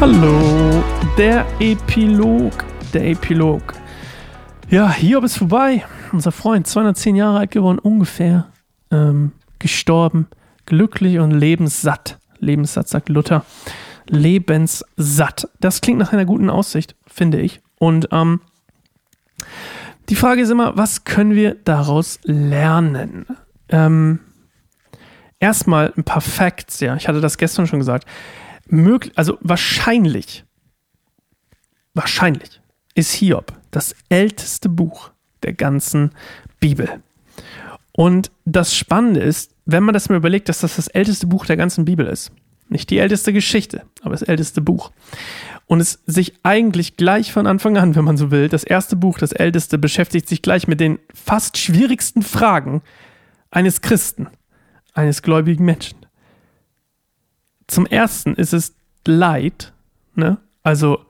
Hallo, der Epilog, der Epilog. Ja, Hiob ist vorbei. Unser Freund, 210 Jahre alt geworden, ungefähr, ähm, gestorben, glücklich und lebenssatt. Lebenssatt, sagt Luther. Lebenssatt. Das klingt nach einer guten Aussicht, finde ich. Und ähm, die Frage ist immer, was können wir daraus lernen? Ähm, erstmal ein paar Facts, ja. Ich hatte das gestern schon gesagt möglich, also wahrscheinlich, wahrscheinlich ist Hiob das älteste Buch der ganzen Bibel. Und das Spannende ist, wenn man das mal überlegt, dass das das älteste Buch der ganzen Bibel ist. Nicht die älteste Geschichte, aber das älteste Buch. Und es sich eigentlich gleich von Anfang an, wenn man so will, das erste Buch, das älteste, beschäftigt sich gleich mit den fast schwierigsten Fragen eines Christen, eines gläubigen Menschen zum ersten ist es Leid, ne? Also,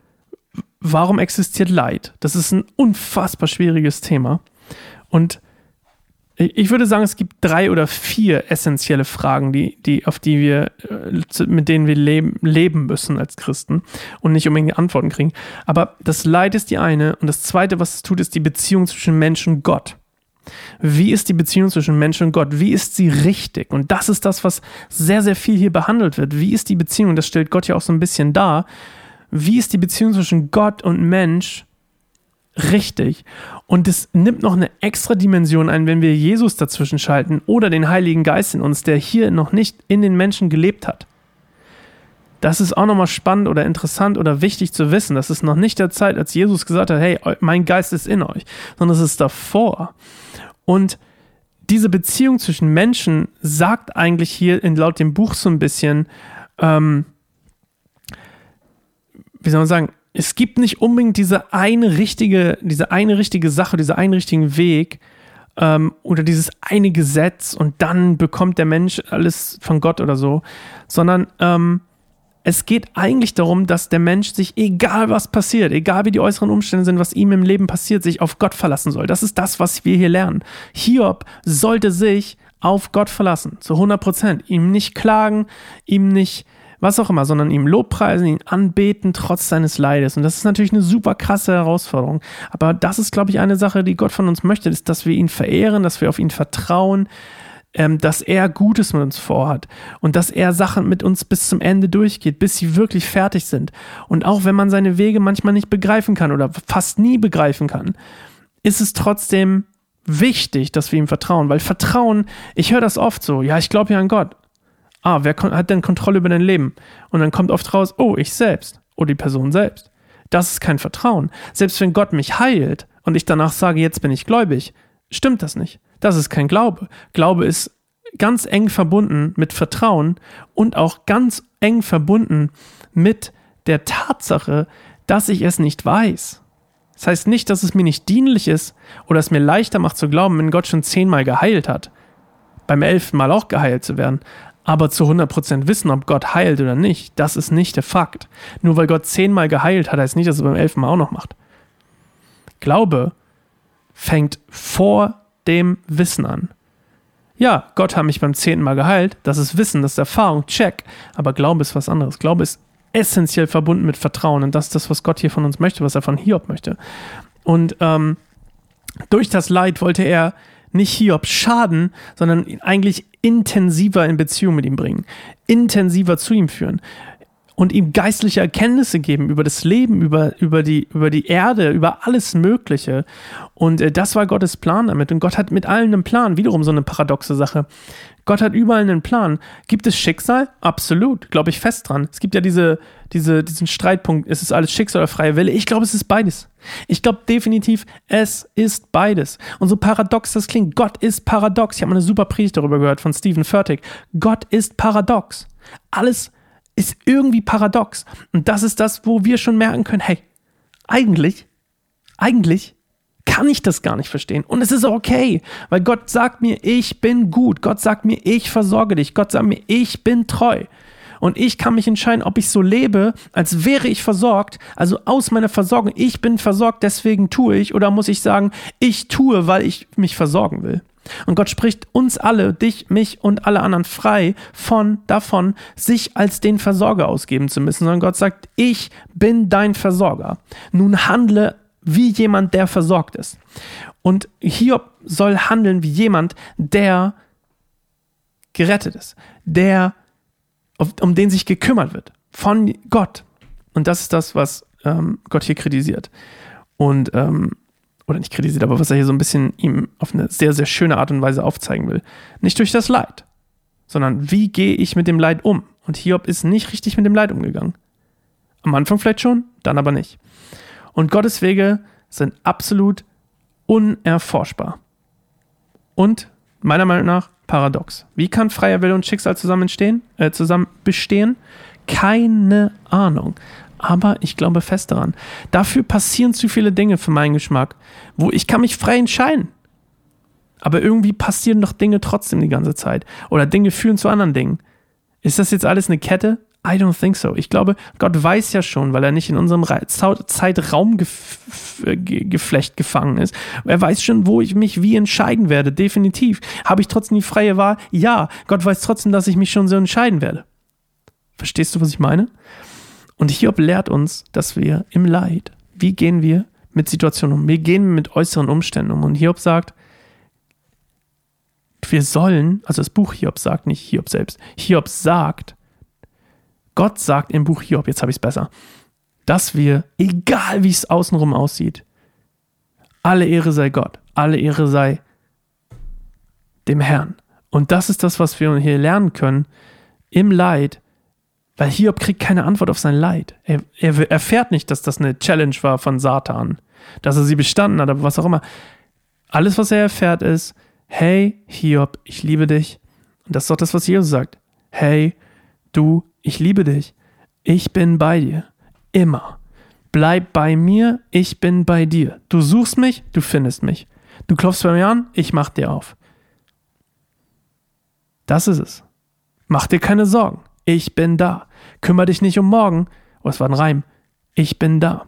warum existiert Leid? Das ist ein unfassbar schwieriges Thema. Und ich würde sagen, es gibt drei oder vier essentielle Fragen, die, die, auf die wir, äh, mit denen wir leben, leben müssen als Christen und nicht unbedingt Antworten kriegen. Aber das Leid ist die eine und das zweite, was es tut, ist die Beziehung zwischen Mensch und Gott. Wie ist die Beziehung zwischen Mensch und Gott? Wie ist sie richtig? Und das ist das, was sehr, sehr viel hier behandelt wird. Wie ist die Beziehung? Das stellt Gott ja auch so ein bisschen dar. Wie ist die Beziehung zwischen Gott und Mensch richtig? Und es nimmt noch eine extra Dimension ein, wenn wir Jesus dazwischen schalten oder den Heiligen Geist in uns, der hier noch nicht in den Menschen gelebt hat. Das ist auch nochmal spannend oder interessant oder wichtig zu wissen. Das ist noch nicht der Zeit, als Jesus gesagt hat, hey, mein Geist ist in euch, sondern es ist davor. Und diese Beziehung zwischen Menschen sagt eigentlich hier in, laut dem Buch so ein bisschen, ähm, wie soll man sagen, es gibt nicht unbedingt diese eine richtige, diese eine richtige Sache, diesen einen richtigen Weg ähm, oder dieses eine Gesetz und dann bekommt der Mensch alles von Gott oder so, sondern ähm, es geht eigentlich darum, dass der Mensch sich, egal was passiert, egal wie die äußeren Umstände sind, was ihm im Leben passiert, sich auf Gott verlassen soll. Das ist das, was wir hier lernen. Hiob sollte sich auf Gott verlassen, zu 100 Prozent. Ihm nicht klagen, ihm nicht was auch immer, sondern ihm Lobpreisen, ihn anbeten, trotz seines Leides. Und das ist natürlich eine super krasse Herausforderung. Aber das ist, glaube ich, eine Sache, die Gott von uns möchte, ist, dass wir ihn verehren, dass wir auf ihn vertrauen, ähm, dass er Gutes mit uns vorhat und dass er Sachen mit uns bis zum Ende durchgeht, bis sie wirklich fertig sind. Und auch wenn man seine Wege manchmal nicht begreifen kann oder fast nie begreifen kann, ist es trotzdem wichtig, dass wir ihm vertrauen, weil Vertrauen, ich höre das oft so, ja, ich glaube ja an Gott. Ah, wer hat denn Kontrolle über dein Leben? Und dann kommt oft raus, oh, ich selbst oder die Person selbst. Das ist kein Vertrauen. Selbst wenn Gott mich heilt und ich danach sage, jetzt bin ich gläubig, stimmt das nicht. Das ist kein Glaube. Glaube ist ganz eng verbunden mit Vertrauen und auch ganz eng verbunden mit der Tatsache, dass ich es nicht weiß. Das heißt nicht, dass es mir nicht dienlich ist oder es mir leichter macht zu glauben, wenn Gott schon zehnmal geheilt hat, beim elften Mal auch geheilt zu werden. Aber zu 100% wissen, ob Gott heilt oder nicht, das ist nicht der Fakt. Nur weil Gott zehnmal geheilt hat, heißt nicht, dass er beim elften Mal auch noch macht. Glaube fängt vor dem Wissen an. Ja, Gott hat mich beim zehnten Mal geheilt. Das ist Wissen, das ist Erfahrung, check. Aber Glaube ist was anderes. Glaube ist essentiell verbunden mit Vertrauen. Und das ist das, was Gott hier von uns möchte, was er von Hiob möchte. Und ähm, durch das Leid wollte er nicht Hiob schaden, sondern eigentlich intensiver in Beziehung mit ihm bringen, intensiver zu ihm führen und ihm geistliche Erkenntnisse geben über das Leben, über, über, die, über die Erde, über alles Mögliche. Und äh, das war Gottes Plan damit. Und Gott hat mit allen einen Plan. Wiederum so eine paradoxe Sache. Gott hat überall einen Plan. Gibt es Schicksal? Absolut, glaube ich fest dran. Es gibt ja diese, diese, diesen Streitpunkt, ist es alles Schicksal oder freie Wille? Ich glaube, es ist beides. Ich glaube definitiv, es ist beides. Und so paradox das klingt, Gott ist paradox. Ich habe mal eine super Predigt darüber gehört von Stephen Furtick. Gott ist paradox. Alles ist irgendwie paradox. Und das ist das, wo wir schon merken können, hey, eigentlich, eigentlich kann ich das gar nicht verstehen. Und es ist okay, weil Gott sagt mir, ich bin gut. Gott sagt mir, ich versorge dich. Gott sagt mir, ich bin treu. Und ich kann mich entscheiden, ob ich so lebe, als wäre ich versorgt, also aus meiner Versorgung, ich bin versorgt, deswegen tue ich, oder muss ich sagen, ich tue, weil ich mich versorgen will. Und Gott spricht uns alle, dich, mich und alle anderen frei von davon, sich als den Versorger ausgeben zu müssen, sondern Gott sagt, ich bin dein Versorger. Nun handle wie jemand, der versorgt ist. Und Hiob soll handeln wie jemand, der gerettet ist, der um den sich gekümmert wird von Gott. Und das ist das, was ähm, Gott hier kritisiert. Und ähm, oder nicht kritisiert, aber was er hier so ein bisschen ihm auf eine sehr, sehr schöne Art und Weise aufzeigen will. Nicht durch das Leid, sondern wie gehe ich mit dem Leid um? Und Hiob ist nicht richtig mit dem Leid umgegangen. Am Anfang vielleicht schon, dann aber nicht. Und Gottes Wege sind absolut unerforschbar. Und meiner Meinung nach paradox. Wie kann freier Wille und Schicksal zusammen entstehen, äh, zusammen bestehen? Keine Ahnung aber ich glaube fest daran. Dafür passieren zu viele Dinge für meinen Geschmack, wo ich kann mich frei entscheiden. Aber irgendwie passieren doch Dinge trotzdem die ganze Zeit. Oder Dinge führen zu anderen Dingen. Ist das jetzt alles eine Kette? I don't think so. Ich glaube, Gott weiß ja schon, weil er nicht in unserem Zeitraumgeflecht gefangen ist. Er weiß schon, wo ich mich wie entscheiden werde. Definitiv. Habe ich trotzdem die freie Wahl? Ja. Gott weiß trotzdem, dass ich mich schon so entscheiden werde. Verstehst du, was ich meine? Und Hiob lehrt uns, dass wir im Leid, wie gehen wir mit Situationen um? Wie gehen wir mit äußeren Umständen um? Und Hiob sagt, wir sollen, also das Buch Hiob sagt, nicht Hiob selbst, Hiob sagt, Gott sagt im Buch Hiob, jetzt habe ich es besser, dass wir, egal wie es außenrum aussieht, alle Ehre sei Gott, alle Ehre sei dem Herrn. Und das ist das, was wir hier lernen können. Im Leid weil Hiob kriegt keine Antwort auf sein Leid. Er, er erfährt nicht, dass das eine Challenge war von Satan, dass er sie bestanden hat, aber was auch immer. Alles, was er erfährt, ist, hey, Hiob, ich liebe dich. Und das ist doch das, was Jesus sagt. Hey, du, ich liebe dich. Ich bin bei dir. Immer. Bleib bei mir, ich bin bei dir. Du suchst mich, du findest mich. Du klopfst bei mir an, ich mach dir auf. Das ist es. Mach dir keine Sorgen. Ich bin da. Kümmer dich nicht um morgen. Oh, es war ein Reim. Ich bin da.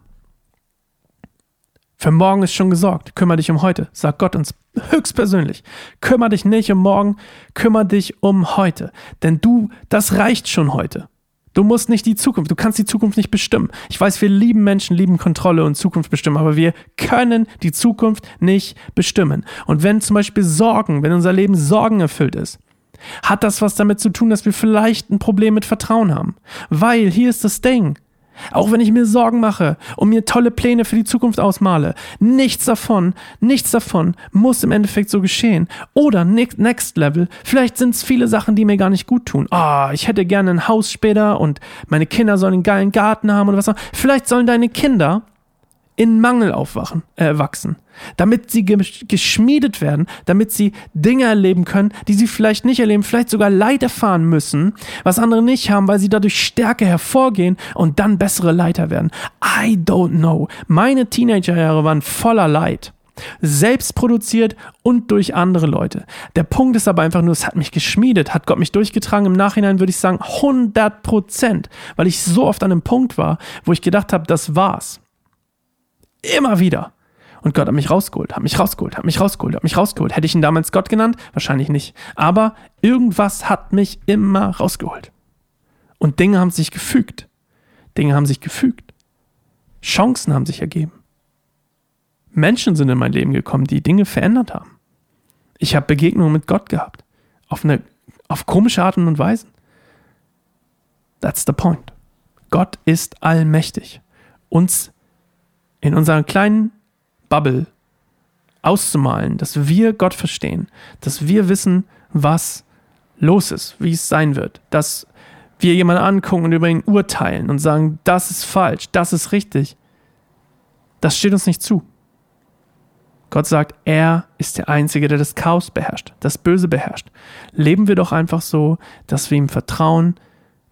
Für morgen ist schon gesorgt. Kümmer dich um heute, sagt Gott uns höchstpersönlich. Kümmer dich nicht um morgen, kümmer dich um heute. Denn du, das reicht schon heute. Du musst nicht die Zukunft, du kannst die Zukunft nicht bestimmen. Ich weiß, wir lieben Menschen, lieben Kontrolle und Zukunft bestimmen, aber wir können die Zukunft nicht bestimmen. Und wenn zum Beispiel Sorgen, wenn unser Leben Sorgen erfüllt ist, hat das was damit zu tun, dass wir vielleicht ein Problem mit Vertrauen haben? Weil hier ist das Ding. Auch wenn ich mir Sorgen mache und mir tolle Pläne für die Zukunft ausmale, nichts davon, nichts davon muss im Endeffekt so geschehen. Oder next level, vielleicht sind es viele Sachen, die mir gar nicht gut tun. Ah, oh, ich hätte gerne ein Haus später und meine Kinder sollen einen geilen Garten haben oder was auch. Vielleicht sollen deine Kinder in Mangel aufwachen, äh, wachsen, damit sie geschmiedet werden, damit sie Dinge erleben können, die sie vielleicht nicht erleben, vielleicht sogar Leid erfahren müssen, was andere nicht haben, weil sie dadurch Stärke hervorgehen und dann bessere Leiter werden. I don't know. Meine Teenagerjahre waren voller Leid. Selbst produziert und durch andere Leute. Der Punkt ist aber einfach nur, es hat mich geschmiedet, hat Gott mich durchgetragen. Im Nachhinein würde ich sagen 100 Prozent, weil ich so oft an einem Punkt war, wo ich gedacht habe, das war's. Immer wieder. Und Gott hat mich rausgeholt, hat mich rausgeholt, hat mich rausgeholt, hat mich rausgeholt. Hätte ich ihn damals Gott genannt? Wahrscheinlich nicht. Aber irgendwas hat mich immer rausgeholt. Und Dinge haben sich gefügt. Dinge haben sich gefügt. Chancen haben sich ergeben. Menschen sind in mein Leben gekommen, die Dinge verändert haben. Ich habe Begegnungen mit Gott gehabt. Auf eine, auf komische Arten und Weisen. That's the point. Gott ist allmächtig. Uns in unserer kleinen Bubble auszumalen, dass wir Gott verstehen, dass wir wissen, was los ist, wie es sein wird, dass wir jemanden angucken und über ihn urteilen und sagen, das ist falsch, das ist richtig. Das steht uns nicht zu. Gott sagt, er ist der Einzige, der das Chaos beherrscht, das Böse beherrscht. Leben wir doch einfach so, dass wir ihm vertrauen,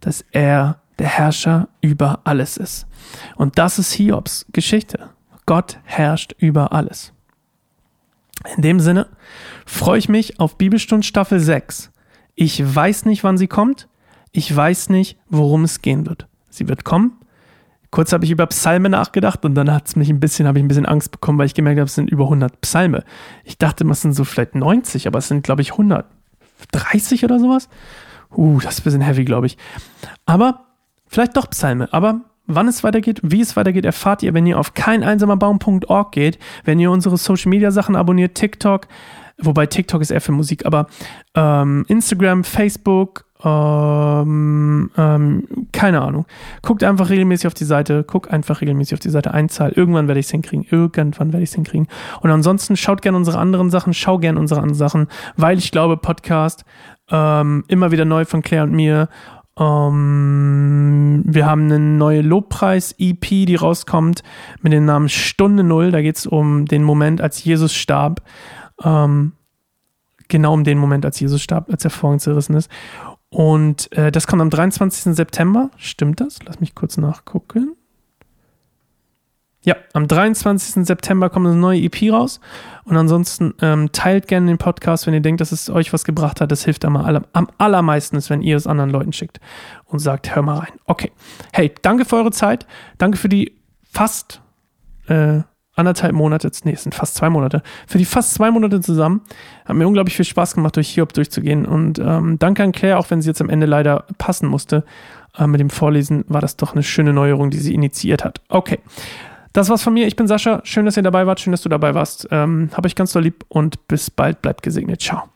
dass er der Herrscher über alles ist. Und das ist Hiobs Geschichte. Gott herrscht über alles. In dem Sinne freue ich mich auf Bibelstund Staffel 6. Ich weiß nicht, wann sie kommt. Ich weiß nicht, worum es gehen wird. Sie wird kommen. Kurz habe ich über Psalme nachgedacht und dann hat es mich ein bisschen, habe ich ein bisschen Angst bekommen, weil ich gemerkt habe, es sind über 100 Psalme. Ich dachte, es sind so vielleicht 90, aber es sind, glaube ich, 130 oder sowas. Uh, das ist ein bisschen heavy, glaube ich. Aber vielleicht doch Psalme. Aber wann es weitergeht, wie es weitergeht, erfahrt ihr, wenn ihr auf keineinsamerbaum.org geht, wenn ihr unsere Social Media Sachen abonniert, TikTok, wobei TikTok ist eher für Musik, aber ähm, Instagram, Facebook, ähm, ähm, keine Ahnung. Guckt einfach regelmäßig auf die Seite, guckt einfach regelmäßig auf die Seite einzahl. Irgendwann werde ich es hinkriegen. Irgendwann werde ich es hinkriegen. Und ansonsten schaut gerne unsere anderen Sachen, schau gerne unsere anderen Sachen, weil ich glaube, Podcast ähm, immer wieder neu von Claire und mir. Ähm, wir haben eine neue Lobpreis-EP, die rauskommt mit dem Namen Stunde Null. Da geht es um den Moment, als Jesus starb. Ähm, genau um den Moment, als Jesus starb, als er Vorhang zerrissen ist. Und äh, das kommt am 23. September. Stimmt das? Lass mich kurz nachgucken. Ja, am 23. September kommt eine neue EP raus. Und ansonsten ähm, teilt gerne den Podcast, wenn ihr denkt, dass es euch was gebracht hat. Das hilft am, am allermeisten, wenn ihr es anderen Leuten schickt und sagt, hör mal rein. Okay. Hey, danke für eure Zeit. Danke für die fast äh, anderthalb Monate, nee, es sind fast zwei Monate, für die fast zwei Monate zusammen. Hat mir unglaublich viel Spaß gemacht, durch Hiob durchzugehen. Und ähm, danke an Claire, auch wenn sie jetzt am Ende leider passen musste. Äh, mit dem Vorlesen war das doch eine schöne Neuerung, die sie initiiert hat. Okay. Das war's von mir. Ich bin Sascha. Schön, dass ihr dabei wart. Schön, dass du dabei warst. Ähm, hab euch ganz doll lieb und bis bald. Bleibt gesegnet. Ciao.